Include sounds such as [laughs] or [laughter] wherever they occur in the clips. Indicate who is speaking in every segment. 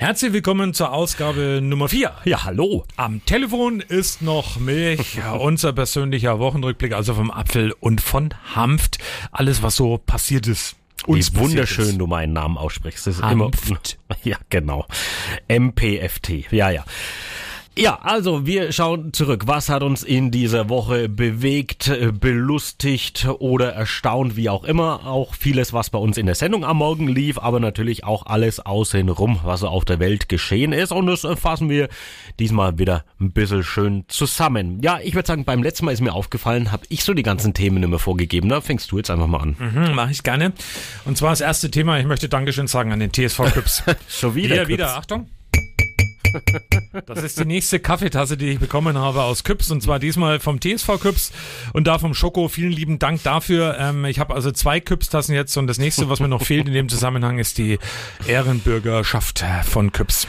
Speaker 1: Herzlich willkommen zur Ausgabe Nummer 4.
Speaker 2: Ja, hallo.
Speaker 1: Am Telefon ist noch Milch, [laughs] unser persönlicher Wochenrückblick, also vom Apfel und von Hanft. Alles, was so passiert ist.
Speaker 2: Uns Wie wunderschön du meinen Namen aussprichst. Das ist
Speaker 1: Hanft.
Speaker 2: immer. [laughs] Ja, genau. MPFT. Ja, ja. Ja, also wir schauen zurück. Was hat uns in dieser Woche bewegt, äh, belustigt oder erstaunt, wie auch immer. Auch vieles, was bei uns in der Sendung am Morgen lief, aber natürlich auch alles außenrum, was so auf der Welt geschehen ist. Und das fassen wir diesmal wieder ein bisschen schön zusammen. Ja, ich würde sagen, beim letzten Mal ist mir aufgefallen, habe ich so die ganzen Themen immer vorgegeben. Da fängst du jetzt einfach mal an.
Speaker 1: Mhm, Mache ich gerne. Und zwar das erste Thema, ich möchte Dankeschön sagen an den TSV Clubs. [laughs]
Speaker 2: Schon wieder.
Speaker 1: Wieder, wieder, Achtung. Das ist die nächste Kaffeetasse, die ich bekommen habe aus Küps und zwar diesmal vom TSV Küps und da vom Schoko. Vielen lieben Dank dafür. Ähm, ich habe also zwei Küps-Tassen jetzt und das nächste, was mir noch fehlt in dem Zusammenhang, ist die Ehrenbürgerschaft von Küps.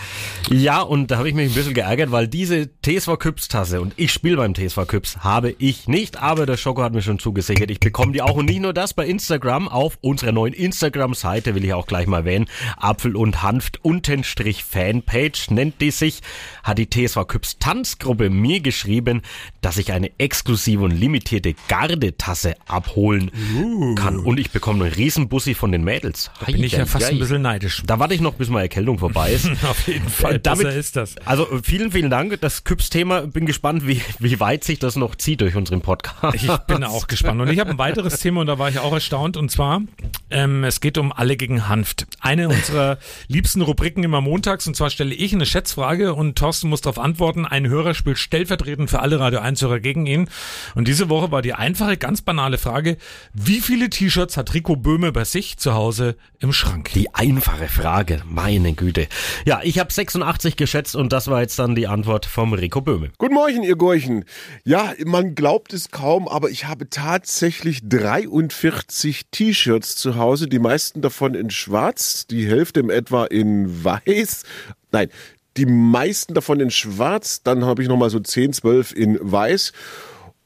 Speaker 2: Ja, und da habe ich mich ein bisschen geärgert, weil diese TSV Küps-Tasse und ich spiele beim TSV Küps habe ich nicht, aber der Schoko hat mir schon zugesichert. Ich bekomme die auch und nicht nur das bei Instagram auf unserer neuen Instagram-Seite will ich auch gleich mal erwähnen. Apfel und Hanft untenstrich Fanpage nennt die sich hat die TSV Küps Tanzgruppe mir geschrieben, dass ich eine exklusive und limitierte Gardetasse abholen uh. kann. Und ich bekomme einen Riesenbussi von den Mädels.
Speaker 1: Da bin ich ja fast ein bisschen neidisch.
Speaker 2: Da warte ich noch, bis meine Erkältung vorbei ist. [laughs]
Speaker 1: Auf jeden Fall,
Speaker 2: äh, damit
Speaker 1: ist das.
Speaker 2: Also vielen, vielen Dank. Das Küps-Thema, bin gespannt, wie, wie weit sich das noch zieht durch unseren Podcast.
Speaker 1: Ich bin auch gespannt. Und ich habe ein weiteres Thema und da war ich auch erstaunt. Und zwar, ähm, es geht um Alle gegen Hanft. Eine unserer liebsten Rubriken immer montags. Und zwar stelle ich eine Schätzfrage und Thorsten muss darauf antworten. Ein Hörer spielt stellvertretend für alle Radio 1-Hörer gegen ihn. Und diese Woche war die einfache, ganz banale Frage, wie viele T-Shirts hat Rico Böhme bei sich zu Hause im Schrank?
Speaker 2: Die einfache Frage, meine Güte. Ja, ich habe 86 geschätzt und das war jetzt dann die Antwort vom Rico Böhme.
Speaker 3: Guten Morgen, ihr Gorchen. Ja, man glaubt es kaum, aber ich habe tatsächlich 43 T-Shirts zu Hause, die meisten davon in schwarz, die Hälfte im etwa in weiß. Nein, die meisten davon in schwarz, dann habe ich nochmal so 10, 12 in weiß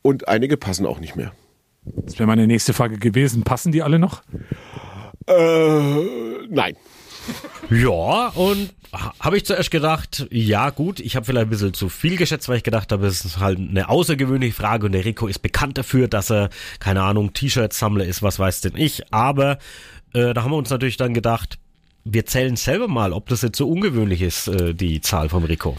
Speaker 3: und einige passen auch nicht mehr.
Speaker 1: Das wäre meine nächste Frage gewesen. Passen die alle noch?
Speaker 3: Äh, nein.
Speaker 2: Ja, und habe ich zuerst gedacht, ja gut, ich habe vielleicht ein bisschen zu viel geschätzt, weil ich gedacht habe, es ist halt eine außergewöhnliche Frage und der Rico ist bekannt dafür, dass er, keine Ahnung, T-Shirt-Sammler ist, was weiß denn ich. Aber äh, da haben wir uns natürlich dann gedacht, wir zählen selber mal, ob das jetzt so ungewöhnlich ist, äh, die Zahl vom Rico.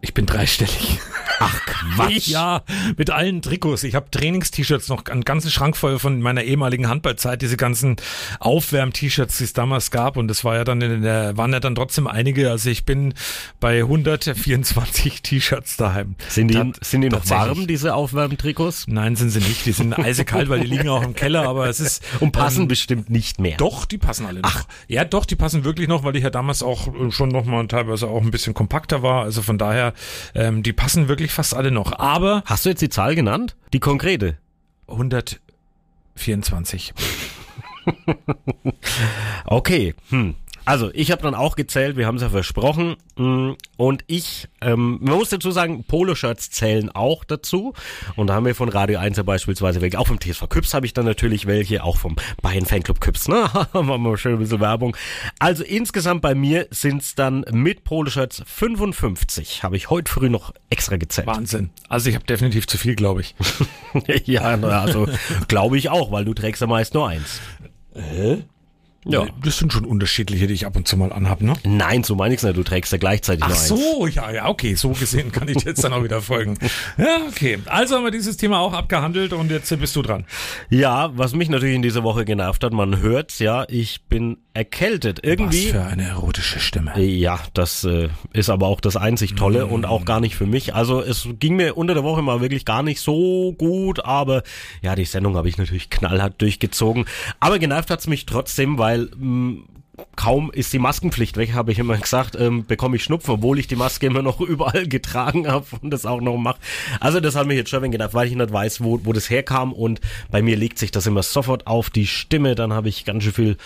Speaker 1: Ich bin dreistellig.
Speaker 2: Ach Quatsch.
Speaker 1: Ja, mit allen Trikots. Ich habe Trainings-T-Shirts noch, einen ganzen Schrank voll von meiner ehemaligen Handballzeit, diese ganzen Aufwärm-T-Shirts, die es damals gab. Und das war ja dann in der, waren ja dann trotzdem einige. Also ich bin bei 124 [laughs] T-Shirts daheim.
Speaker 2: Sind die, sind die noch warm, diese Aufwärmtrikots?
Speaker 1: Nein, sind sie nicht. Die sind [laughs] eisekalt, weil die liegen auch im Keller, aber es ist.
Speaker 2: Und passen ähm, bestimmt nicht mehr.
Speaker 1: Doch, die passen alle noch. Ach. Ja, doch, die passen wirklich noch, weil ich ja damals auch schon nochmal teilweise auch ein bisschen kompakter war. Also von daher, ähm, die passen wirklich fast alle noch. Aber.
Speaker 2: Hast du jetzt die Zahl genannt? Die konkrete?
Speaker 1: 124. [laughs]
Speaker 2: okay. Hm. Also, ich habe dann auch gezählt, wir haben es ja versprochen. Mm, und ich, ähm, man muss dazu sagen, Poloshirts zählen auch dazu. Und da haben wir von Radio 1 beispielsweise welche. Auch vom TSV Küps habe ich dann natürlich welche, auch vom Bayern Fanclub Küps, ne? [laughs] Machen wir mal schön ein bisschen Werbung. Also insgesamt bei mir sind es dann mit Poloshirts 55. Habe ich heute früh noch extra gezählt.
Speaker 1: Wahnsinn. Also ich habe definitiv zu viel, glaube ich. [laughs]
Speaker 2: ja, also [laughs] glaube ich auch, weil du trägst ja meist nur eins.
Speaker 1: Hä? Ja. Das sind schon unterschiedliche, die ich ab und zu mal anhab, ne?
Speaker 2: Nein, so meine ich nicht. Du trägst ja gleichzeitig
Speaker 1: Ach so, ja, ja, okay. So gesehen kann ich jetzt dann auch wieder folgen. Ja, okay. Also haben wir dieses Thema auch abgehandelt und jetzt bist du dran.
Speaker 2: Ja, was mich natürlich in dieser Woche genervt hat, man hört's, ja, ich bin erkältet. Irgendwie.
Speaker 1: Was für eine erotische Stimme.
Speaker 2: Ja, das äh, ist aber auch das einzig Tolle mm. und auch gar nicht für mich. Also es ging mir unter der Woche mal wirklich gar nicht so gut, aber ja, die Sendung habe ich natürlich knallhart durchgezogen. Aber genervt hat's mich trotzdem, weil mh, mm, kaum ist die Maskenpflicht weg, habe ich immer gesagt, ähm, bekomme ich Schnupfen, obwohl ich die Maske immer noch [laughs] überall getragen habe und das auch noch mache. Also das hat mich jetzt schon gedacht, weil ich nicht weiß, wo, wo das herkam und bei mir legt sich das immer sofort auf die Stimme, dann habe ich ganz schön viel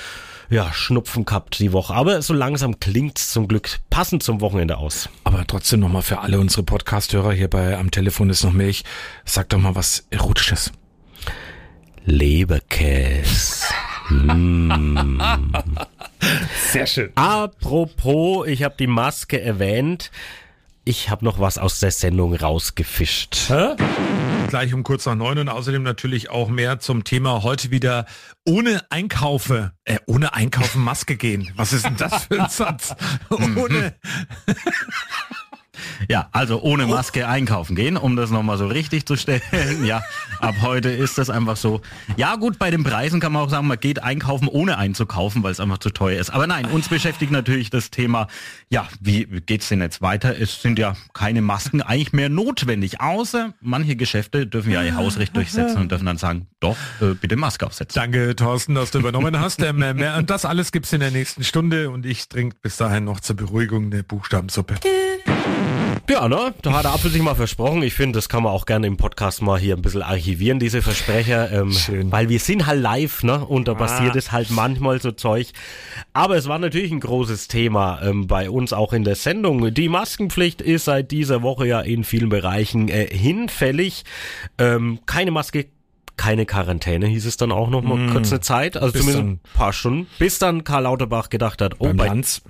Speaker 2: ja, Schnupfen gehabt die Woche. Aber so langsam klingt's zum Glück passend zum Wochenende aus.
Speaker 1: Aber trotzdem nochmal für alle unsere Podcast-Hörer hier bei Am Telefon ist noch Milch. Sag doch mal was Erotisches.
Speaker 2: Leberkäse. [laughs]
Speaker 1: Sehr schön.
Speaker 2: Apropos, ich habe die Maske erwähnt. Ich habe noch was aus der Sendung rausgefischt.
Speaker 1: Hä? Gleich um kurz nach neun und außerdem natürlich auch mehr zum Thema heute wieder ohne Einkaufe, äh, ohne Einkaufen Maske gehen. Was ist denn das für ein [laughs] Satz? ohne. [laughs]
Speaker 4: Ja, also ohne Maske einkaufen gehen, um das nochmal so richtig zu stellen. Ja, ab heute ist das einfach so. Ja gut, bei den Preisen kann man auch sagen, man geht einkaufen ohne einzukaufen, weil es einfach zu teuer ist. Aber nein, uns beschäftigt natürlich das Thema, ja, wie geht's denn jetzt weiter? Es sind ja keine Masken eigentlich mehr notwendig, außer manche Geschäfte dürfen ja ihr Hausrecht durchsetzen und dürfen dann sagen, doch, äh, bitte Maske aufsetzen.
Speaker 1: Danke, Thorsten, dass du übernommen hast. Ähm, mehr, und das alles gibt's in der nächsten Stunde und ich trinke bis dahin noch zur Beruhigung eine Buchstabensuppe.
Speaker 2: Ja, ne? Da hat der Apfel sich mal versprochen. Ich finde, das kann man auch gerne im Podcast mal hier ein bisschen archivieren, diese Versprecher. Ähm,
Speaker 1: Schön.
Speaker 2: Weil wir sind halt live, ne? Und da
Speaker 1: Ah.
Speaker 2: passiert es halt manchmal so Zeug. Aber es war natürlich ein großes Thema ähm, bei uns auch in der Sendung. Die Maskenpflicht ist seit dieser Woche ja in vielen Bereichen äh, hinfällig. Ähm, keine Maske, keine Quarantäne, hieß es dann auch noch mal kurz eine Zeit. Also
Speaker 1: Mm.
Speaker 2: Zumindest
Speaker 1: dann.
Speaker 2: ein paar Stunden. Bis dann Karl Lauterbach gedacht hat, oh, bei
Speaker 1: Lanz.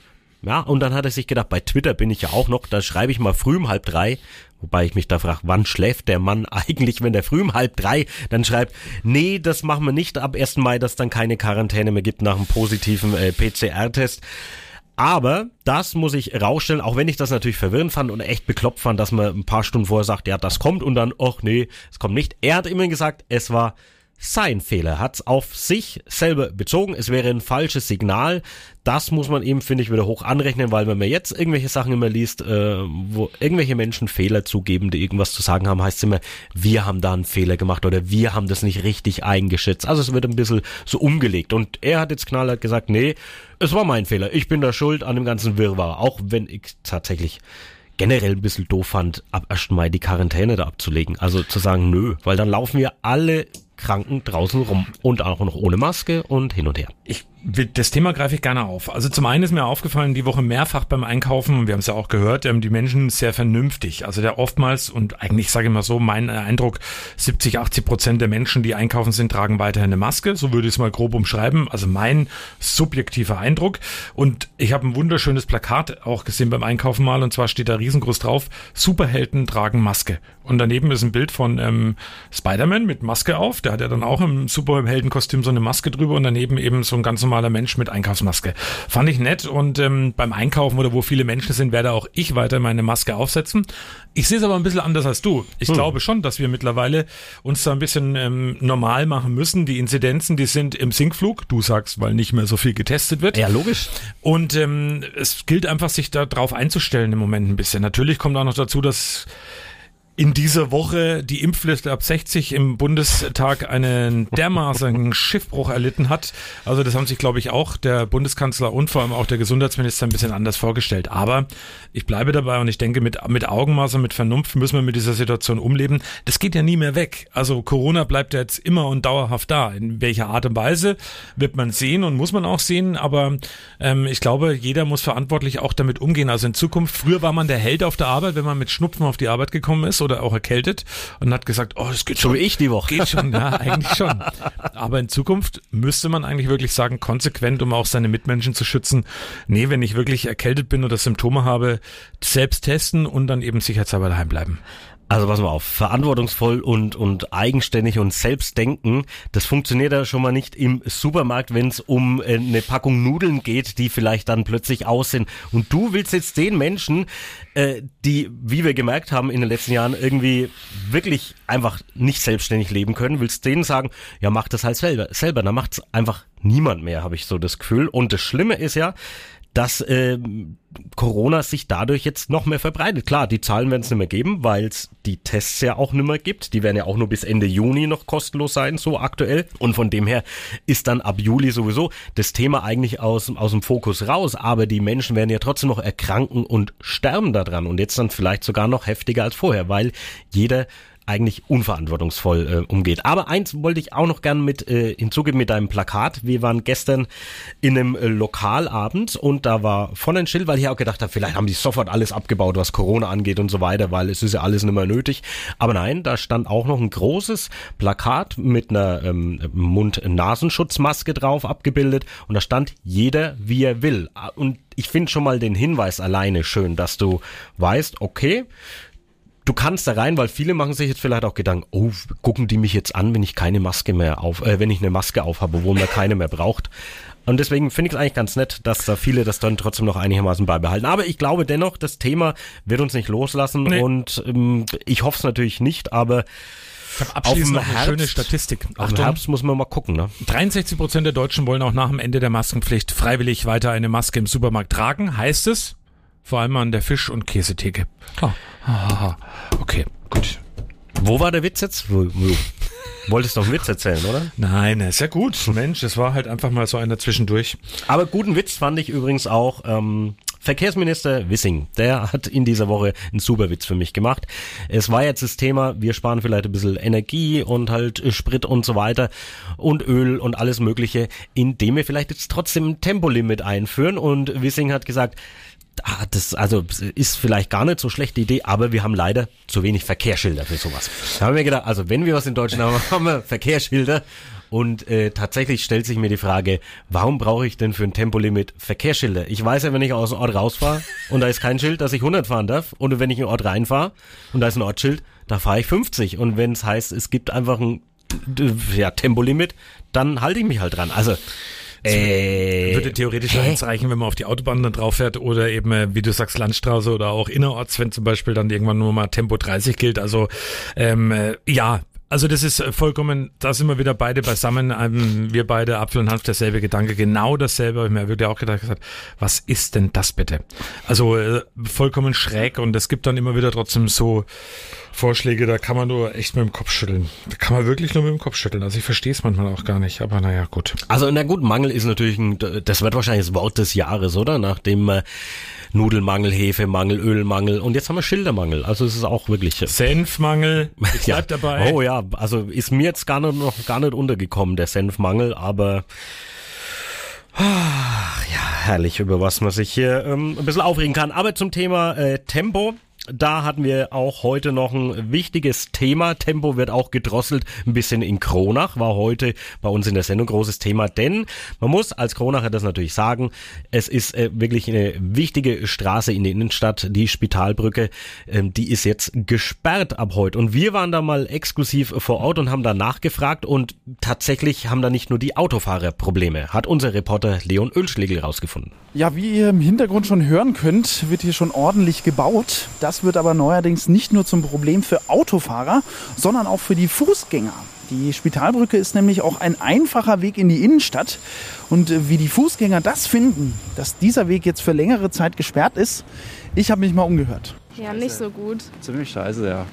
Speaker 2: Ja, und dann hat er sich gedacht, bei Twitter bin ich ja auch noch, da schreibe ich mal früh um halb drei, wobei ich mich da frage, wann schläft der Mann [laughs] eigentlich, wenn der früh um halb drei dann schreibt, nee, das machen wir nicht ab 1. Mai, dass dann keine Quarantäne mehr gibt nach einem positiven äh, PCR-Test. Aber das muss ich rausstellen, auch wenn ich das natürlich verwirrend fand und echt bekloppt fand, dass man ein paar Stunden vorher sagt, ja, das kommt und dann, ach nee, es kommt nicht. Er hat immer gesagt, es war sein Fehler, hat's auf sich selber bezogen. Es wäre ein falsches Signal. Das muss man ihm, finde ich, wieder hoch anrechnen, weil wenn man jetzt irgendwelche Sachen immer liest, äh, wo irgendwelche Menschen Fehler zugeben, die irgendwas zu sagen haben, heißt es immer, wir haben da einen Fehler gemacht oder wir haben das nicht richtig eingeschätzt. Also es wird ein bisschen so umgelegt. Und er hat jetzt knallhart gesagt, nee, es war mein Fehler. Ich bin da schuld an dem ganzen Wirrwarr. Auch wenn ich tatsächlich generell ein bisschen doof fand, ab 1. Mai die Quarantäne da abzulegen. Also zu sagen, nö, weil dann laufen wir alle Kranken draußen rum und auch noch ohne Maske und hin und her.
Speaker 1: Ich das Thema greife ich gerne auf. Also zum einen ist mir aufgefallen, die Woche mehrfach beim Einkaufen, und wir haben es ja auch gehört, ähm, die Menschen sehr vernünftig. Also der oftmals, und eigentlich sage ich mal so, mein Eindruck, 70, 80 Prozent der Menschen, die einkaufen sind, tragen weiterhin eine Maske. So würde ich es mal grob umschreiben. Also mein subjektiver Eindruck. Und ich habe ein wunderschönes Plakat auch gesehen beim Einkaufen mal, und zwar steht da riesengroß drauf, Superhelden tragen Maske. Und daneben ist ein Bild von ähm, Spider-Man mit Maske auf. Der hat ja dann auch im Superheldenkostüm so eine Maske drüber und daneben eben so ein ganz normaler Mensch mit Einkaufsmaske. Fand ich nett und ähm, beim Einkaufen oder wo viele Menschen sind, werde auch ich weiter meine Maske aufsetzen. Ich sehe es aber ein bisschen anders als du. Ich glaube schon, dass wir mittlerweile uns da ein bisschen ähm, normal machen müssen. Die Inzidenzen, die sind im Sinkflug. Du sagst, weil nicht mehr so viel getestet wird.
Speaker 2: Ja, logisch.
Speaker 1: Und ähm, es gilt einfach, sich da drauf einzustellen im Moment ein bisschen. Natürlich kommt auch noch dazu, dass in dieser Woche die Impfliste ab 60 im Bundestag einen dermaßen [laughs] Schiffbruch erlitten hat. Also das haben sich, glaube ich, auch der Bundeskanzler und vor allem auch der Gesundheitsminister ein bisschen anders vorgestellt. Aber ich bleibe dabei und ich denke, mit, mit Augenmaß und mit Vernunft müssen wir mit dieser Situation umleben. Das geht ja nie mehr weg. Also Corona bleibt ja jetzt immer und dauerhaft da. In welcher Art und Weise wird man sehen und muss man auch sehen. Aber ähm, ich glaube, jeder muss verantwortlich auch damit umgehen. Also in Zukunft, früher war man der Held auf der Arbeit, wenn man mit Schnupfen auf die Arbeit gekommen ist oder auch erkältet und hat gesagt, oh, es geht
Speaker 2: So
Speaker 1: schon.
Speaker 2: wie ich die Woche.
Speaker 1: Geht schon, ja, [laughs] eigentlich schon. Aber in Zukunft müsste man eigentlich wirklich sagen, konsequent, um auch seine Mitmenschen zu schützen. Nee, wenn ich wirklich erkältet bin oder Symptome habe, selbst testen und dann eben sicherheitshalber daheim bleiben.
Speaker 2: Also pass mal auf, verantwortungsvoll und, und eigenständig und selbst denken, das funktioniert ja schon mal nicht im Supermarkt, wenn es um äh, eine Packung Nudeln geht, die vielleicht dann plötzlich aus sind. Und du willst jetzt den Menschen, äh, die, wie wir gemerkt haben in den letzten Jahren, irgendwie wirklich einfach nicht selbstständig leben können, willst denen sagen, ja mach das halt selber. selber. Dann macht's einfach niemand mehr, habe ich so das Gefühl. Und das Schlimme ist ja, dass äh, Corona sich dadurch jetzt noch mehr verbreitet. Klar, die Zahlen werden es nicht mehr geben, weil es die Tests ja auch nicht mehr gibt. Die werden ja auch nur bis Ende Juni noch kostenlos sein, so aktuell. Und von dem her ist dann ab Juli sowieso das Thema eigentlich aus, aus dem Fokus raus. Aber die Menschen werden ja trotzdem noch erkranken und sterben daran. Und jetzt dann vielleicht sogar noch heftiger als vorher, weil jeder eigentlich unverantwortungsvoll äh, umgeht. Aber eins wollte ich auch noch gern mit äh, hinzugeben mit deinem Plakat. Wir waren gestern in einem äh, Lokalabend und da war von ein Schild, weil ich auch gedacht habe, vielleicht haben die sofort alles abgebaut, was Corona angeht und so weiter, weil es ist ja alles nicht mehr nötig. Aber nein, da stand auch noch ein großes Plakat mit einer ähm, Mund-Nasenschutzmaske drauf abgebildet und da stand jeder wie er will. Und ich finde schon mal den Hinweis alleine schön, dass du weißt, okay, du kannst da rein, weil viele machen sich jetzt vielleicht auch Gedanken, oh, gucken die mich jetzt an, wenn ich keine Maske mehr auf, äh, wenn ich eine Maske auf habe, wo man keine mehr braucht. Und deswegen finde ich es eigentlich ganz nett, dass da viele das dann trotzdem noch einigermaßen beibehalten. Aber ich glaube dennoch, das Thema wird uns nicht loslassen nee. und ähm, ich hoffe es natürlich nicht, aber
Speaker 1: ich habe abschließend noch eine Herbst, schöne Statistik.
Speaker 2: Auf dem Herbst muss man mal gucken. Ne?
Speaker 1: 63 Prozent der Deutschen wollen auch nach dem Ende der Maskenpflicht freiwillig weiter eine Maske im Supermarkt tragen. Heißt es, vor allem an der Fisch- und Käsetheke.
Speaker 2: Ah. Okay, gut. Wo war der Witz jetzt? Wo, wo? Wolltest doch einen Witz erzählen, oder?
Speaker 1: Nein, ist ja gut. Mensch, es war halt einfach mal so einer zwischendurch.
Speaker 2: Aber guten Witz fand ich übrigens auch ähm, Verkehrsminister Wissing, der hat in dieser Woche einen super Witz für mich gemacht. Es war jetzt das Thema, wir sparen vielleicht ein bisschen Energie und halt Sprit und so weiter und Öl und alles mögliche, indem wir vielleicht jetzt trotzdem ein Tempolimit einführen und Wissing hat gesagt, ah, das also ist vielleicht gar nicht so schlechte Idee, aber wir haben leider zu wenig Verkehrsschilder für sowas. Da haben wir gedacht, also wenn wir was in Deutschland haben, [laughs] haben wir Verkehrsschilder und äh, tatsächlich stellt sich mir die Frage, warum brauche ich denn für ein Tempolimit Verkehrsschilder? Ich weiß ja, wenn ich aus dem Ort rausfahre [laughs] und da ist kein Schild, dass ich 100 fahren darf. Und wenn ich in den Ort reinfahre und da ist ein Ortsschild, da fahre ich 50. Und wenn es heißt, es gibt einfach ein ja, Tempolimit, dann halte ich mich halt dran. Also
Speaker 1: äh, würde theoretisch hä? eins reichen, wenn man auf die Autobahn dann drauf fährt oder eben, äh, wie du sagst, Landstraße oder auch innerorts, wenn zum Beispiel dann irgendwann nur mal Tempo 30 gilt. Also ähm, äh, ja, also das ist äh, vollkommen, da sind wir wieder beide beisammen, ähm, wir beide, Apfel und Hanf, derselbe Gedanke, genau dasselbe, habe ich mir wirklich auch gedacht, gesagt, was ist denn das bitte? Also äh, vollkommen schräg und es gibt dann immer wieder trotzdem so Vorschläge, da kann man nur echt mit dem Kopf schütteln. Da kann man wirklich nur mit dem Kopf schütteln. Also ich verstehe es manchmal auch gar nicht, aber naja, gut.
Speaker 2: Also na gut, Mangel ist natürlich ein, das wird wahrscheinlich das Wort des Jahres, oder? Nachdem äh, Nudelmangel, Hefemangel, Ölmangel und jetzt haben wir Schildermangel. Also es ist auch wirklich
Speaker 1: Senfmangel. [laughs]
Speaker 2: Ich bleib ja. dabei. Oh ja, also ist mir jetzt gar nicht noch gar nicht untergekommen der Senfmangel, aber Ach, ja, herrlich, über was man sich hier ähm, ein bisschen aufregen kann. Aber zum Thema äh, Tempo da hatten wir auch heute noch ein wichtiges Thema. Tempo wird auch gedrosselt, ein bisschen in Kronach, war heute bei uns in der Sendung großes Thema, denn man muss als Kronacher das natürlich sagen, es ist äh, wirklich eine wichtige Straße in der Innenstadt, die Spitalbrücke, ähm, die ist jetzt gesperrt ab heute. Und wir waren da mal exklusiv vor Ort und haben da nachgefragt und tatsächlich haben da nicht nur die Autofahrer Probleme, hat unser Reporter Leon Ölschlegel rausgefunden.
Speaker 5: Ja, wie ihr im Hintergrund schon hören könnt, wird hier schon ordentlich gebaut. Das wird aber neuerdings nicht nur zum Problem für Autofahrer, sondern auch für die Fußgänger. Die Spitalbrücke ist nämlich auch ein einfacher Weg in die Innenstadt. Und äh, wie die Fußgänger das finden, dass dieser Weg jetzt für längere Zeit gesperrt ist, ich habe mich mal umgehört.
Speaker 6: Ja, nicht so gut.
Speaker 7: Ziemlich scheiße, ja.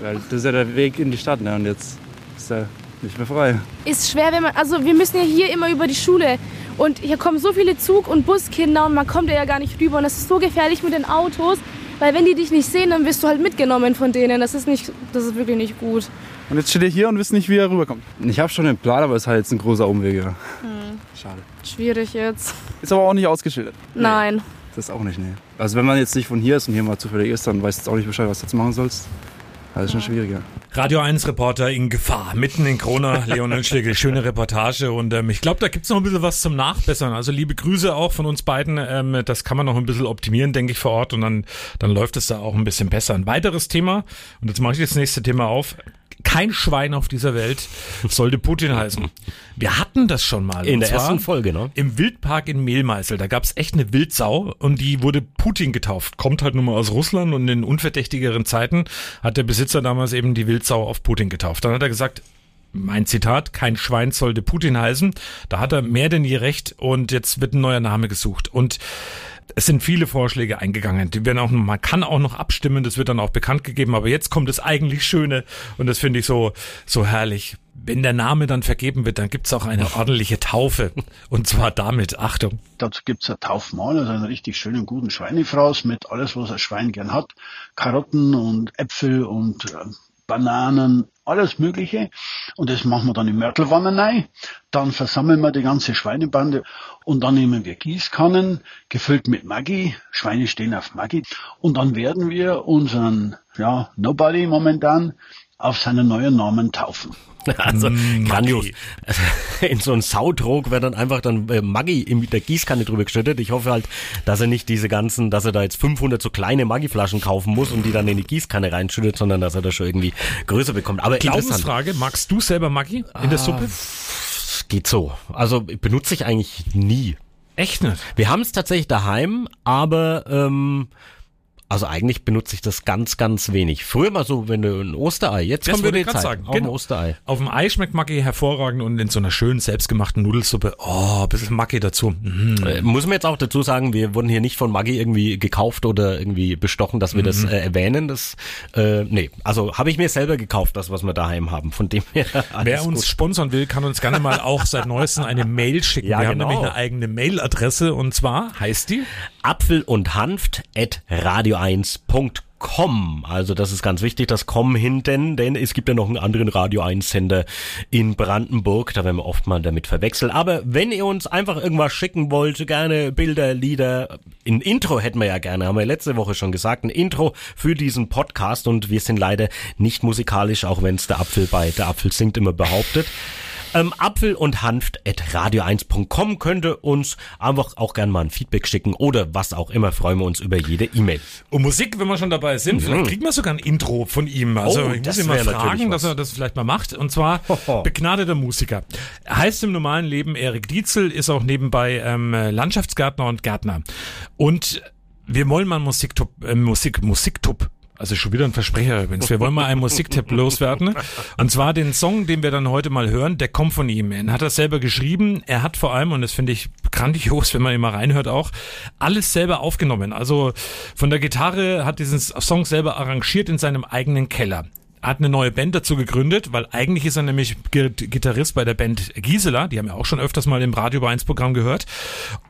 Speaker 7: Weil das ist ja der Weg in die Stadt, ne? Und jetzt ist er nicht mehr frei.
Speaker 6: Ist schwer, wenn man. Also, wir müssen ja hier immer über die Schule. Und hier kommen so viele Zug- und Buskinder und man kommt ja gar nicht rüber. Und das ist so gefährlich mit den Autos, weil wenn die dich nicht sehen, dann wirst du halt mitgenommen von denen. Das ist, nicht, das ist wirklich nicht gut.
Speaker 5: Und jetzt steht ihr hier und wisst nicht, wie er rüberkommt.
Speaker 7: Ich habe schon einen Plan, aber es ist halt jetzt ein großer Umweg. Ja.
Speaker 6: Hm. Schade. Schwierig jetzt.
Speaker 5: Ist aber auch nicht ausgeschildert.
Speaker 6: Nein. Nee,
Speaker 7: das auch nicht, nee. Also wenn man jetzt nicht von hier ist und hier mal zufällig ist, dann weißt du auch nicht Bescheid, was du jetzt machen sollst. Das ist schon schwieriger.
Speaker 1: Radio 1 Reporter in Gefahr, mitten in Corona, [laughs] Leon Schlegel, schöne Reportage und ähm, ich glaube, da gibt's noch ein bisschen was zum Nachbessern. Also liebe Grüße auch von uns beiden, ähm, das kann man noch ein bisschen optimieren, denke ich, vor Ort und dann, dann läuft es da auch ein bisschen besser. Ein weiteres Thema, und jetzt mache ich das nächste Thema auf, kein Schwein auf dieser Welt sollte Putin heißen. Wir hatten das schon mal.
Speaker 2: In der ersten Folge, ne?
Speaker 1: Im Wildpark in Mehlmeißel. Da gab's echt eine Wildsau und die wurde Putin getauft. Kommt halt nur mal aus Russland und in unverdächtigeren Zeiten hat der Besitzer damals eben die Wildsau auf Putin getauft. Dann hat er gesagt, mein Zitat, kein Schwein sollte Putin heißen. Da hat er mehr denn je recht und jetzt wird ein neuer Name gesucht. Und es sind viele Vorschläge eingegangen. Die werden auch, man kann auch noch abstimmen, das wird dann auch bekannt gegeben. Aber jetzt kommt das eigentlich Schöne und das finde ich so, so herrlich. Wenn der Name dann vergeben wird, dann gibt's auch eine ordentliche Taufe. Und zwar damit, Achtung.
Speaker 8: Dazu gibt's ein Taufmahl, also einen richtig schönen, guten Schweinefraß mit alles, was ein Schwein gern hat. Karotten und Äpfel und äh, Bananen, alles Mögliche. Und das machen wir dann in Mörtelwanne rein. Dann versammeln wir die ganze Schweinebande und dann nehmen wir Gießkannen, gefüllt mit Maggi. Schweine stehen auf Maggi. Und dann werden wir unseren, ja, Nobody momentan auf seinen neuen Namen taufen. [laughs]
Speaker 2: Also
Speaker 1: Mm,
Speaker 2: grandios.
Speaker 1: Maggi. [laughs]
Speaker 2: In so einen Sautrog wird dann einfach dann äh, Maggi in der Gießkanne drüber geschüttet. Ich hoffe halt, dass er nicht diese ganzen, dass er da jetzt 500 so kleine Maggi-Flaschen kaufen muss und die dann in die Gießkanne reinschüttet, sondern dass er das schon irgendwie größer bekommt. Aber interessant.
Speaker 1: Glaubensfrage, magst du selber Maggi in der Suppe?
Speaker 2: Es geht so. Also benutze ich eigentlich nie.
Speaker 1: Echt nicht?
Speaker 2: Wir haben es tatsächlich daheim, aber ähm, also eigentlich benutze ich das ganz, ganz wenig. Früher mal so, wenn du ein Osterei, jetzt
Speaker 1: Das
Speaker 2: kommt die
Speaker 1: ich grad
Speaker 2: Zeit.
Speaker 1: sagen,
Speaker 2: Auf
Speaker 1: genau.
Speaker 2: Osterei.
Speaker 1: Auf dem Ei schmeckt Maggi hervorragend und in so einer schönen selbstgemachten Nudelsuppe, oh, ein bisschen Maggi dazu. Mhm.
Speaker 2: Äh, Muss man jetzt auch dazu sagen, wir wurden hier nicht von Maggi irgendwie gekauft oder irgendwie bestochen, dass wir das
Speaker 1: Mhm.
Speaker 2: äh, erwähnen. Das, äh, nee, also habe ich mir selber gekauft, das, was wir daheim haben. Von dem her [laughs]
Speaker 1: Wer uns
Speaker 2: gut.
Speaker 1: sponsern will, kann uns gerne mal auch [laughs] seit neuestem eine Mail schicken.
Speaker 2: Ja,
Speaker 1: Wir
Speaker 2: genau.
Speaker 1: haben nämlich eine eigene Mailadresse und zwar heißt die
Speaker 2: Apfel und Hanft at radio1.com. Also das ist ganz wichtig, das kommen hinten, denn es gibt ja noch einen anderen Radio 1 Sender in Brandenburg, da werden wir oft mal damit verwechselt. Aber wenn ihr uns einfach irgendwas schicken wollt, gerne Bilder, Lieder, ein Intro hätten wir ja gerne, haben wir letzte Woche schon gesagt, ein Intro für diesen Podcast und wir sind leider nicht musikalisch, auch wenn es der Apfel bei der Apfel singt immer behauptet. Ähm, Apfel und Hanft at radio1.com könnte uns einfach auch gerne mal ein Feedback schicken oder was auch immer, freuen wir uns über jede E-Mail.
Speaker 1: Und Musik, wenn wir schon dabei sind, vielleicht kriegen wir sogar ein Intro von ihm. Also
Speaker 2: Mhm. Oh,
Speaker 1: ich muss ihn mal fragen, dass er das vielleicht mal macht. Und zwar
Speaker 2: Hoho.
Speaker 1: begnadeter Musiker. Er heißt im normalen Leben Erik Dietzel, ist auch nebenbei ähm, Landschaftsgärtner und Gärtner. Und wir wollen mal Musiktop, äh, Musik, Musiktop also schon wieder ein Versprecher übrigens. Wir wollen mal einen Musiktipp loswerden. Und zwar den Song, den wir dann heute mal hören, der kommt von ihm. Er hat das selber geschrieben. Er hat vor allem, und das finde ich grandios, [laughs] wenn man ihn mal reinhört auch, alles selber aufgenommen. Also von der Gitarre hat diesen Song selber arrangiert in seinem eigenen Keller. Er hat eine neue Band dazu gegründet, weil eigentlich ist er nämlich Gi- Gitarrist bei der Band Gisela, die haben wir auch schon öfters mal im Radio bei 1 Programm gehört.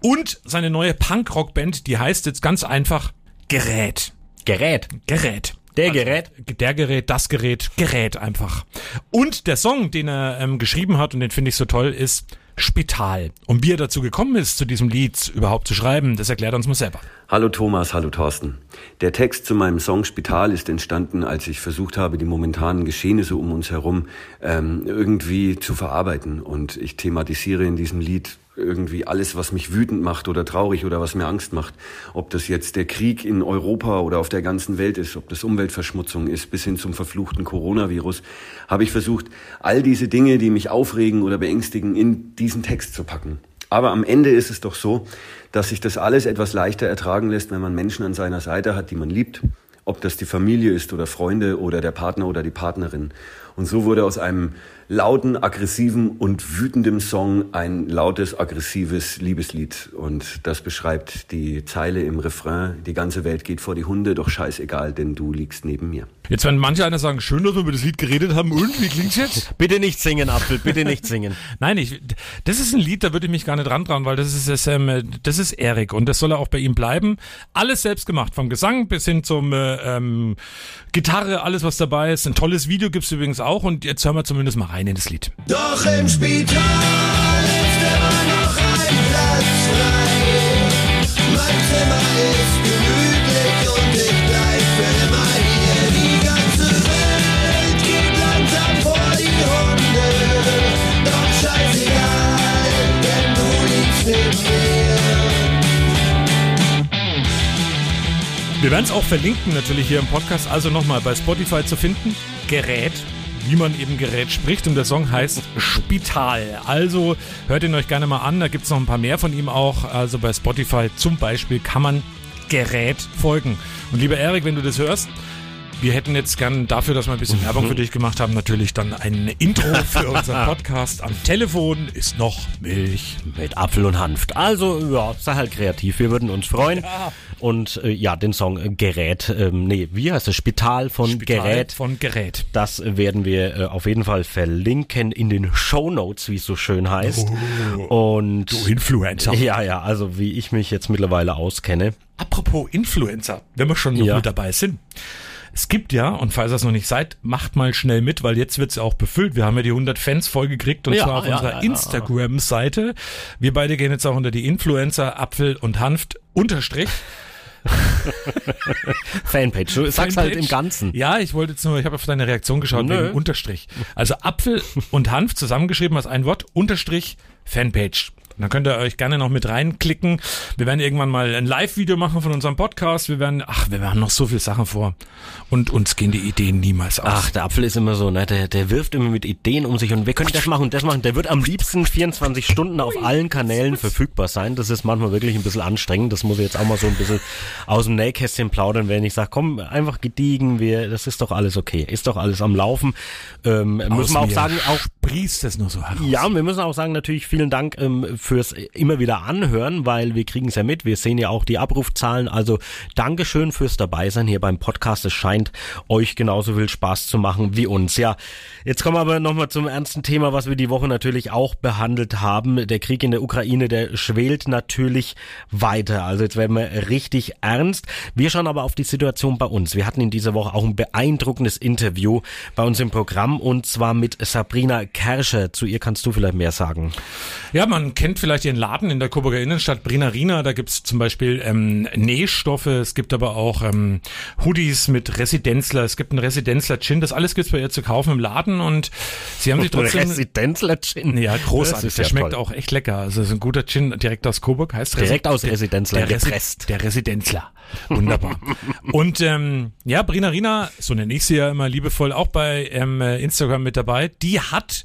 Speaker 1: Und seine neue Punkrock-Band, die heißt jetzt ganz einfach Gerät.
Speaker 2: Gerät.
Speaker 1: Gerät.
Speaker 2: Der Gerät.
Speaker 1: Der Gerät, das Gerät, Gerät einfach. Und der Song, den er ähm, geschrieben hat, und den finde ich so toll, ist Spital. Und wie er dazu gekommen ist, zu diesem Lied überhaupt zu schreiben, das erklärt er uns mal selber.
Speaker 9: Hallo Thomas, hallo Thorsten. Der Text zu meinem Song Spital ist entstanden, als ich versucht habe, die momentanen Geschehnisse um uns herum ähm, irgendwie zu verarbeiten. Und ich thematisiere in diesem Lied irgendwie alles, was mich wütend macht oder traurig oder was mir Angst macht. Ob das jetzt der Krieg in Europa oder auf der ganzen Welt ist, ob das Umweltverschmutzung ist, bis hin zum verfluchten Coronavirus, habe ich versucht, all diese Dinge, die mich aufregen oder beängstigen, in diesen Text zu packen. Aber am Ende ist es doch so, dass sich das alles etwas leichter ertragen lässt, wenn man Menschen an seiner Seite hat, die man liebt. Ob das die Familie ist oder Freunde oder der Partner oder die Partnerin. Und so wurde aus einem lauten, aggressiven und wütendem Song ein lautes, aggressives Liebeslied. Und das beschreibt die Zeile im Refrain, die ganze Welt geht vor die Hunde, doch scheißegal, denn du liegst neben mir.
Speaker 1: Jetzt werden manche einer sagen, schön, dass wir über das Lied geredet haben. Und, wie klingt's jetzt? [laughs]
Speaker 2: Bitte nicht singen, Apfel, bitte nicht singen. [laughs]
Speaker 1: Nein, ich, das ist ein Lied, da würde ich mich gar nicht ran dran, weil das ist, das, ähm, das ist Erik und das soll er auch bei ihm bleiben. Alles selbst gemacht, vom Gesang bis hin zum äh, ähm, Gitarre, alles was dabei ist. Ein tolles Video gibt's übrigens auch und jetzt hören wir zumindest mal rein in das Lied.
Speaker 10: Doch im Spital ist immer noch ein Platz frei. Mein Zimmer ist gemütlich und ich bleib für immer hier. Die ganze Welt geht langsam vor die Hunde. Doch scheißegal, denn du liegst neben mir.
Speaker 1: Wir werden es auch verlinken natürlich hier im Podcast, also nochmal bei Spotify zu finden. Gerät, wie man eben Gerät spricht und der Song heißt Spital. Also hört ihn euch gerne mal an, da gibt es noch ein paar mehr von ihm auch. Also bei Spotify zum Beispiel kann man Gerät folgen. Und lieber Erik, wenn du das hörst, wir hätten jetzt gern dafür, dass wir ein bisschen Werbung für dich gemacht haben, natürlich dann ein Intro für unseren [laughs] Podcast. Am Telefon ist noch Milch.
Speaker 2: Mit Apfel und Hanft. Also, ja, sei halt kreativ. Wir würden uns freuen. Und äh, ja, den Song äh, Gerät, ähm, nee, wie heißt es? Spital von
Speaker 1: Spital
Speaker 2: Gerät.
Speaker 1: Von Gerät.
Speaker 2: Das werden wir äh, auf jeden Fall verlinken in den Show Notes, wie es so schön heißt. Und
Speaker 1: Du Influencer.
Speaker 2: ja, ja, also wie ich mich jetzt mittlerweile auskenne.
Speaker 1: Apropos Influencer, wenn wir schon
Speaker 2: Ja.
Speaker 1: mit dabei sind. Es gibt ja, und falls ihr es noch nicht seid, macht mal schnell mit, weil jetzt wird's ja auch befüllt. Wir haben ja die 100 Fans vollgekriegt und
Speaker 2: Ja,
Speaker 1: zwar auf
Speaker 2: ja,
Speaker 1: unserer
Speaker 2: ja.
Speaker 1: Instagram-Seite. Wir beide gehen jetzt auch unter die Influencer Apfel und Hanft Unterstrich. [laughs]
Speaker 2: Fanpage. Du sagst halt im Ganzen.
Speaker 1: Ja, ich wollte jetzt nur, ich habe auf deine Reaktion geschaut,
Speaker 2: Nö.
Speaker 1: wegen Unterstrich. Also Apfel und Hanf zusammengeschrieben als ein Wort, Unterstrich, Fanpage. Und Dann könnt ihr euch gerne noch mit reinklicken. Wir werden irgendwann mal ein Live-Video machen von unserem Podcast. Wir werden, ach, wir werden noch so viel Sachen vor. Und uns gehen die Ideen niemals aus.
Speaker 2: Ach, der Apfel ist immer so, ne? Der, der wirft immer mit Ideen um sich und wir können das machen und das machen. Der wird am liebsten 24 Stunden auf allen Kanälen verfügbar sein. Das ist manchmal wirklich ein bisschen anstrengend. Das muss ich jetzt auch mal so ein bisschen aus dem Nähkästchen plaudern, wenn ich sage, komm, einfach gediegen, wir, das ist doch alles okay. Ist doch alles am Laufen. Ähm,
Speaker 1: Aus
Speaker 2: müssen wir auch sagen, auch
Speaker 1: sprießt es nur so heraus.
Speaker 2: ja, wir müssen auch sagen, natürlich vielen Dank ähm, fürs immer wieder anhören, weil wir kriegen es ja mit. Wir sehen ja auch die Abrufzahlen. Also Dankeschön fürs Dabeisein hier beim Podcast. Es scheint euch genauso viel Spaß zu machen wie uns. Ja, jetzt kommen wir aber nochmal zum ernsten Thema, was wir die Woche natürlich auch behandelt haben. Der Krieg in der Ukraine, der schwelt natürlich weiter. Also jetzt werden wir richtig ernst. Wir schauen aber auf die Situation bei uns. Wir hatten in dieser Woche auch ein beeindruckendes Interview bei uns im Programm und zwar mit Sabrina Kerscher. Zu ihr kannst du vielleicht mehr sagen.
Speaker 1: Ja, man kennt vielleicht ihren Laden in der Coburger Innenstadt, Brinarina. Da gibt's zum Beispiel ähm, Nähstoffe, es gibt aber auch ähm, Hoodies mit Residenzler, es gibt einen Residenzler Gin. Das alles gibt's bei ihr zu kaufen im Laden und sie haben sich [laughs] trotzdem...
Speaker 2: Residenzler Gin.
Speaker 1: Ja, großartig. Der
Speaker 2: ja
Speaker 1: schmeckt
Speaker 2: toll.
Speaker 1: auch echt lecker. Also es ist ein guter Gin direkt aus Coburg, heißt
Speaker 2: Direkt
Speaker 1: Resi-
Speaker 2: aus Residenzler
Speaker 1: der, Resi der Residenzler. Wunderbar. [laughs] Und ähm, ja, Brinarina, so nenne ich sie ja immer liebevoll, auch bei ähm, äh, Instagram mit dabei, die hat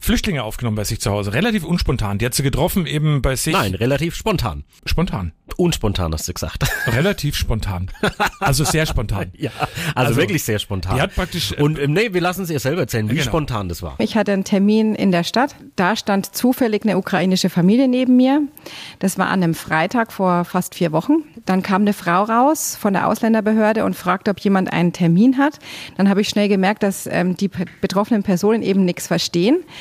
Speaker 1: Flüchtlinge aufgenommen bei sich zu Hause. Relativ unspontan. Die hat sie getroffen eben bei sich.
Speaker 2: Nein, relativ spontan.
Speaker 1: Spontan.
Speaker 2: Unspontan hast du gesagt. [laughs]
Speaker 1: Relativ spontan. Also sehr spontan. [laughs]
Speaker 2: ja, also,
Speaker 1: Also,
Speaker 2: wirklich sehr spontan.
Speaker 1: Die hat praktisch... äh,
Speaker 2: und ähm, nee, wir lassen es ihr selber erzählen, wie
Speaker 1: Genau.
Speaker 2: spontan das war.
Speaker 11: Ich hatte einen Termin in der Stadt. Da stand zufällig eine ukrainische Familie neben mir. Das war an einem Freitag vor fast vier Wochen. Dann kam eine Frau raus von der Ausländerbehörde und fragte, ob jemand einen Termin hat. Dann habe ich schnell gemerkt, dass ähm, die betroffenen Personen eben nichts verstehen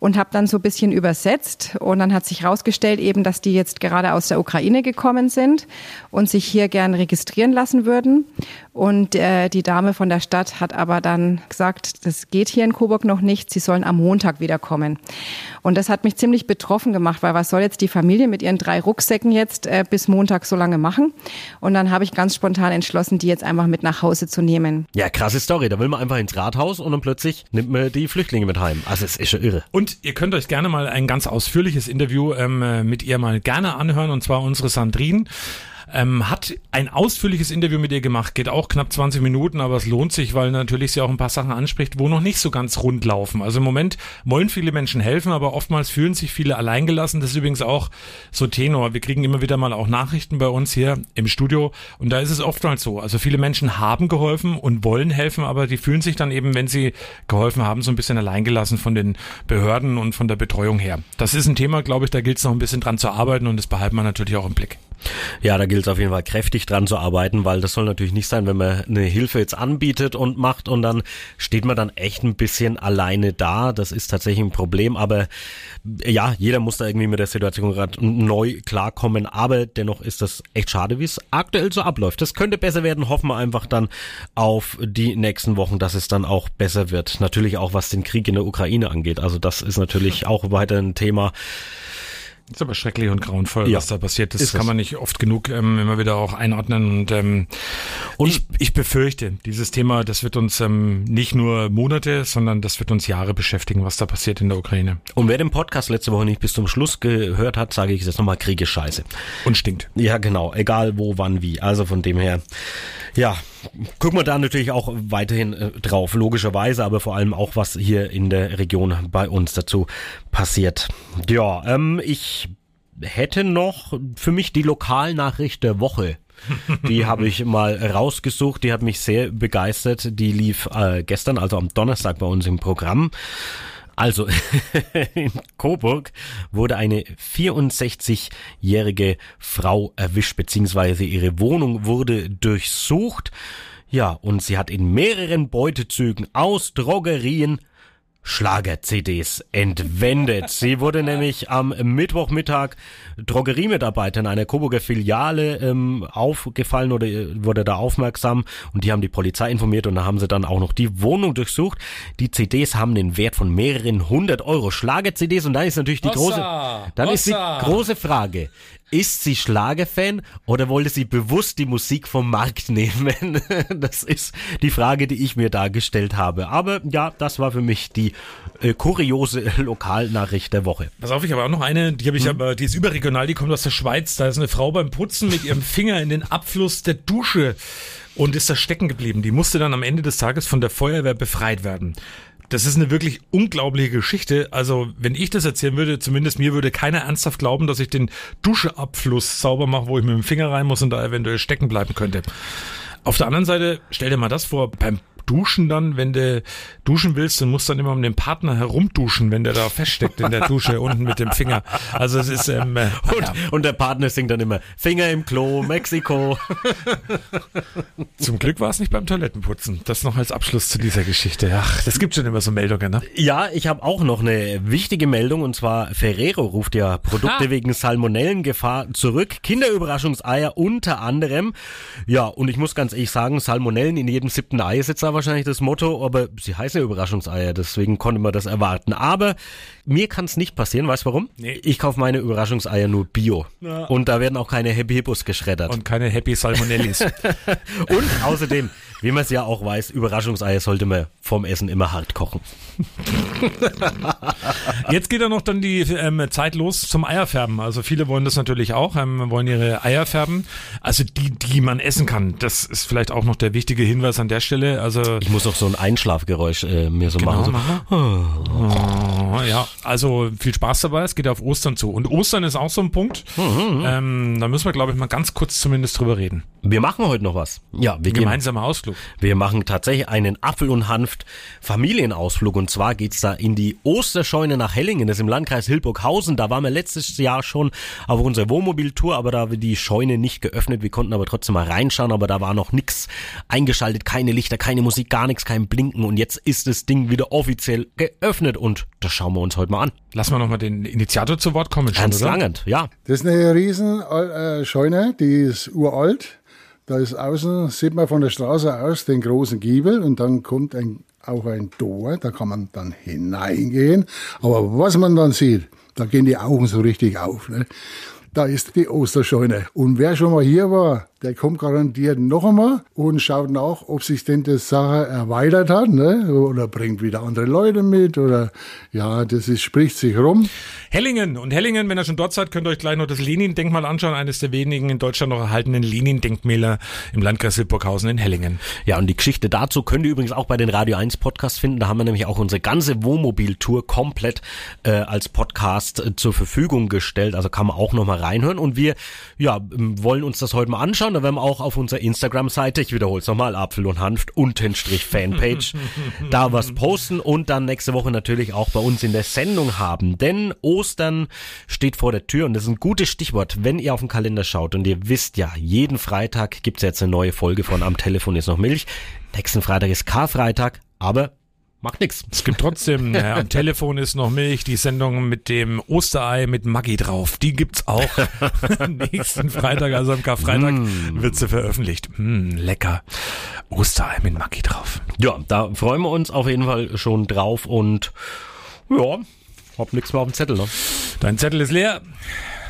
Speaker 11: und habe dann so ein bisschen übersetzt. Und dann hat sich herausgestellt eben, dass die jetzt gerade aus der Ukraine gekommen sind und sich hier gern registrieren lassen würden. Und äh, die Dame von der Stadt hat aber dann gesagt, das geht hier in Coburg noch nicht, sie sollen am Montag wiederkommen. Und das hat mich ziemlich betroffen gemacht, weil was soll jetzt die Familie mit ihren drei Rucksäcken jetzt äh, bis Montag so lange machen? Und dann habe ich ganz spontan entschlossen, die jetzt einfach mit nach Hause zu nehmen.
Speaker 2: Ja, krasse Story. Da will man einfach ins Rathaus und dann plötzlich nimmt man die Flüchtlinge mit heim. Also es ist schon irre.
Speaker 1: Und ihr könnt euch gerne mal ein ganz ausführliches Interview ähm, äh, mit ihr mal gerne anhören, und zwar unsere Sandrine. Ähm, hat ein ausführliches Interview mit ihr gemacht, geht auch knapp 20 Minuten, aber es lohnt sich, weil natürlich sie auch ein paar Sachen anspricht, wo noch nicht so ganz rund laufen. Also im Moment wollen viele Menschen helfen, aber oftmals fühlen sich viele alleingelassen. Das ist übrigens auch so Tenor. Wir kriegen immer wieder mal auch Nachrichten bei uns hier im Studio und da ist es oftmals so. Also viele Menschen haben geholfen und wollen helfen, aber die fühlen sich dann eben, wenn sie geholfen haben, so ein bisschen alleingelassen von den Behörden und von der Betreuung her. Das ist ein Thema, glaube ich, da gilt es noch ein bisschen dran zu arbeiten und das behalten wir natürlich auch im Blick.
Speaker 2: Ja, da gilt es auf jeden Fall kräftig dran zu arbeiten, weil das soll natürlich nicht sein, wenn man eine Hilfe jetzt anbietet und macht und dann steht man dann echt ein bisschen alleine da. Das ist tatsächlich ein Problem, aber ja, jeder muss da irgendwie mit der Situation gerade neu klarkommen, aber dennoch ist das echt schade, wie es aktuell so abläuft. Das könnte besser werden, hoffen wir einfach dann auf die nächsten Wochen, dass es dann auch besser wird. Natürlich auch was den Krieg in der Ukraine angeht. Also das ist natürlich auch weiter ein Thema.
Speaker 1: Das ist aber schrecklich und grauenvoll,
Speaker 2: Ja,
Speaker 1: was da passiert. Das
Speaker 2: ist
Speaker 1: kann
Speaker 2: es.
Speaker 1: man nicht oft genug ähm, immer wieder auch einordnen. Und, ähm,
Speaker 2: Und-
Speaker 1: ich, ich befürchte, dieses Thema, das wird uns ähm, nicht nur Monate, sondern das wird uns Jahre beschäftigen, was da passiert in der Ukraine.
Speaker 2: Und wer den Podcast letzte Woche nicht bis zum Schluss gehört hat, sage ich jetzt nochmal, Krieg ist scheiße.
Speaker 1: Und stinkt.
Speaker 2: Ja, genau. Egal wo, wann, wie. Also von dem her, ja, gucken wir da natürlich auch weiterhin äh, drauf, logischerweise, aber vor allem auch, was hier in der Region bei uns dazu passiert. Ja, ähm, ich hätte noch für mich die Lokalnachricht der Woche. Die [laughs] habe ich mal rausgesucht, die hat mich sehr begeistert. Die lief äh, gestern, also am Donnerstag bei uns im Programm. Also, [laughs] in Coburg wurde eine 64-jährige Frau erwischt, beziehungsweise ihre Wohnung wurde durchsucht. Ja, und sie hat in mehreren Beutezügen aus Drogerien Schlager-CDs entwendet. Sie wurde nämlich am Mittwochmittag Drogeriemitarbeitern einer Coburger Filiale ähm, aufgefallen oder äh, wurde da aufmerksam und die haben die Polizei informiert und da haben sie dann auch noch die Wohnung durchsucht. Die CDs haben den Wert von mehreren hundert Euro. Schlager-CDs und dann ist natürlich die große, dann ist die große Frage. Ist sie Schlagerfan oder wollte sie bewusst die Musik vom Markt [laughs] nehmen? Das ist die Frage, die ich mir da gestellt habe. Aber ja, das war für mich die äh, kuriose [laughs] Lokalnachricht der Woche.
Speaker 1: Pass auf, ich habe auch noch eine, die habe ich aber, die ist überregional, die kommt aus der Schweiz. Da ist eine Frau beim Putzen mit ihrem [laughs] Finger in den Abfluss der Dusche und ist da stecken geblieben. Die musste dann am Ende des Tages von der Feuerwehr befreit werden. Das ist eine wirklich unglaubliche Geschichte. Also, wenn ich das erzählen würde, zumindest mir würde keiner ernsthaft glauben, dass ich den Duscheabfluss sauber mache, wo ich mit dem Finger rein muss und da eventuell stecken bleiben könnte. Auf der anderen Seite, stell dir mal das vor, beim Duschen dann, wenn du duschen willst, dann musst du dann immer um den Partner herumduschen, wenn der da feststeckt in der Dusche [laughs] unten mit dem Finger. Also es ist ähm, äh,
Speaker 2: Und, und der Partner singt dann immer Finger im Klo, Mexiko.
Speaker 1: zum Glück war es nicht beim Toilettenputzen. Das noch als Abschluss zu dieser Geschichte. Ach, das gibt schon immer so Meldungen, ne?
Speaker 2: Ja, ich habe auch noch eine wichtige Meldung und zwar Ferrero ruft ja Produkte
Speaker 1: Ah.
Speaker 2: wegen Salmonellengefahr zurück. Kinderüberraschungseier unter anderem. Ja, und ich muss ganz ehrlich sagen, Salmonellen in jedem siebten Ei ist jetzt da wahrscheinlich das Motto, aber sie heißen ja Überraschungseier, deswegen konnte man das erwarten. Aber mir kann es nicht passieren, weißt du warum?
Speaker 1: Nee.
Speaker 2: Ich kaufe meine Überraschungseier nur Bio.
Speaker 1: Ja.
Speaker 2: Und da werden auch keine Happy Hippos geschreddert.
Speaker 1: Und keine Happy Salmonellis. [laughs]
Speaker 2: Und außerdem, wie man es ja auch weiß, Überraschungseier sollte man vom Essen immer hart kochen. [laughs]
Speaker 1: Jetzt geht ja noch dann die ähm, Zeit los zum Eierfärben. Also viele wollen das natürlich auch, ähm, wollen ihre Eier färben. Also die, die man essen kann. Das ist vielleicht auch noch der wichtige Hinweis an der Stelle. Also
Speaker 2: Ich muss auch so ein Einschlafgeräusch äh, mir so
Speaker 1: Genau,
Speaker 2: machen. So.
Speaker 1: ja, also viel Spaß dabei. Es geht auf Ostern zu. Und Ostern ist auch so ein Punkt.
Speaker 2: Mhm.
Speaker 1: Ähm, da müssen wir, glaube ich, mal ganz kurz zumindest drüber reden.
Speaker 2: Wir machen heute noch was. Ja, wir gehen,
Speaker 1: Gemeinsamer Ausflug.
Speaker 2: wir machen tatsächlich einen Apfel- und Hanft-Familienausflug. Und zwar geht's da in die Osterscheune nach Hellingen. Das ist im Landkreis Hildburghausen. Da waren wir letztes Jahr schon auf unserer Wohnmobiltour, aber da war die Scheune nicht geöffnet. Wir konnten aber trotzdem mal reinschauen, aber da war noch nix eingeschaltet. Keine Lichter, keine Musik, gar nichts, kein Blinken. Und jetzt ist das Ding wieder offiziell geöffnet. Und das schauen wir uns heute mal an.
Speaker 1: Lassen wir nochmal den Initiator zu Wort kommen. Oder?
Speaker 2: Langend, ja.
Speaker 12: Das ist eine riesen äh, Scheune, die ist uralt. Da ist außen, sieht man von der Straße aus den großen Giebel und dann kommt ein, auch ein Tor, da kann man dann hineingehen. Aber was man dann sieht, da gehen die Augen so richtig auf. Ne? Da ist die Osterscheune. Und wer schon mal hier war, der kommt garantiert noch einmal und schaut nach, ob sich denn die Sache erweitert hat, ne? oder bringt wieder andere Leute mit, oder ja, das ist, spricht sich rum.
Speaker 1: Hellingen. Und Hellingen, wenn ihr schon dort seid, könnt ihr euch gleich noch das Lenin-Denkmal anschauen. Eines der wenigen in Deutschland noch erhaltenen Lenin-Denkmäler im Landkreis Hildburghausen in Hellingen.
Speaker 2: Ja, und die Geschichte dazu könnt ihr übrigens auch bei den Radio 1 Podcasts finden. Da haben wir nämlich auch unsere ganze Wohnmobil-Tour komplett äh, als Podcast äh, zur Verfügung gestellt. Also kann man auch nochmal reinhören. Und wir ja, wollen uns das heute mal anschauen. Da werden wir auch auf unserer Instagram-Seite, ich wiederhole es nochmal, Apfel und Hanft, Untenstrich Fanpage, [laughs] da was posten und dann nächste Woche natürlich auch bei uns in der Sendung haben. Denn Ostern steht vor der Tür und das ist ein gutes Stichwort, wenn ihr auf den Kalender schaut und ihr wisst ja, jeden Freitag gibt's jetzt eine neue Folge von Am Telefon ist noch Milch. Nächsten Freitag ist Karfreitag, aber macht nix.
Speaker 1: Es gibt trotzdem, äh, am Telefon ist noch Milch, die Sendung mit dem Osterei mit Maggi drauf. Die gibt's auch [laughs] nächsten Freitag, also am Karfreitag wird sie veröffentlicht. Mm, lecker. Osterei mit Maggi drauf.
Speaker 2: Ja, da freuen wir uns auf jeden Fall schon drauf und ja, hab nix mehr auf dem Zettel, ne?
Speaker 1: Dein Zettel ist leer.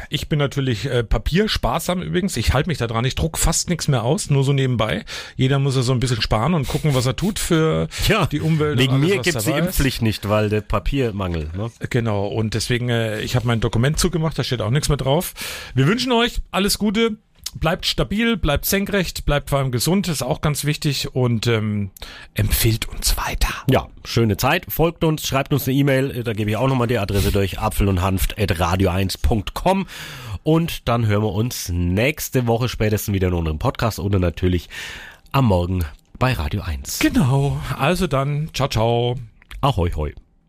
Speaker 1: Ich bin natürlich äh, papiersparsam übrigens. Ich halte mich da dran. Ich druck fast nichts mehr aus, nur so nebenbei. Jeder muss ja so ein bisschen sparen und gucken, was er tut für die Umwelt.
Speaker 2: Wegen
Speaker 1: alles,
Speaker 2: mir gibt's die. Impfpflicht nicht, weil der Papiermangel, ne?
Speaker 1: Genau, und deswegen, äh, ich habe mein Dokument zugemacht, da steht auch nichts mehr drauf. Wir wünschen euch alles Gute, bleibt stabil, bleibt senkrecht, bleibt vor allem gesund, ist auch ganz wichtig und ähm, empfiehlt uns weiter.
Speaker 2: Ja, schöne Zeit. Folgt uns, schreibt uns eine E-Mail, da gebe ich auch nochmal die Adresse durch, apfel und hanft at radio1.com und dann hören wir uns nächste Woche spätestens wieder in unserem Podcast oder natürlich am Morgen bei Radio 1.
Speaker 1: Genau, also dann, ciao, ciao.
Speaker 2: Ahoi, hoi.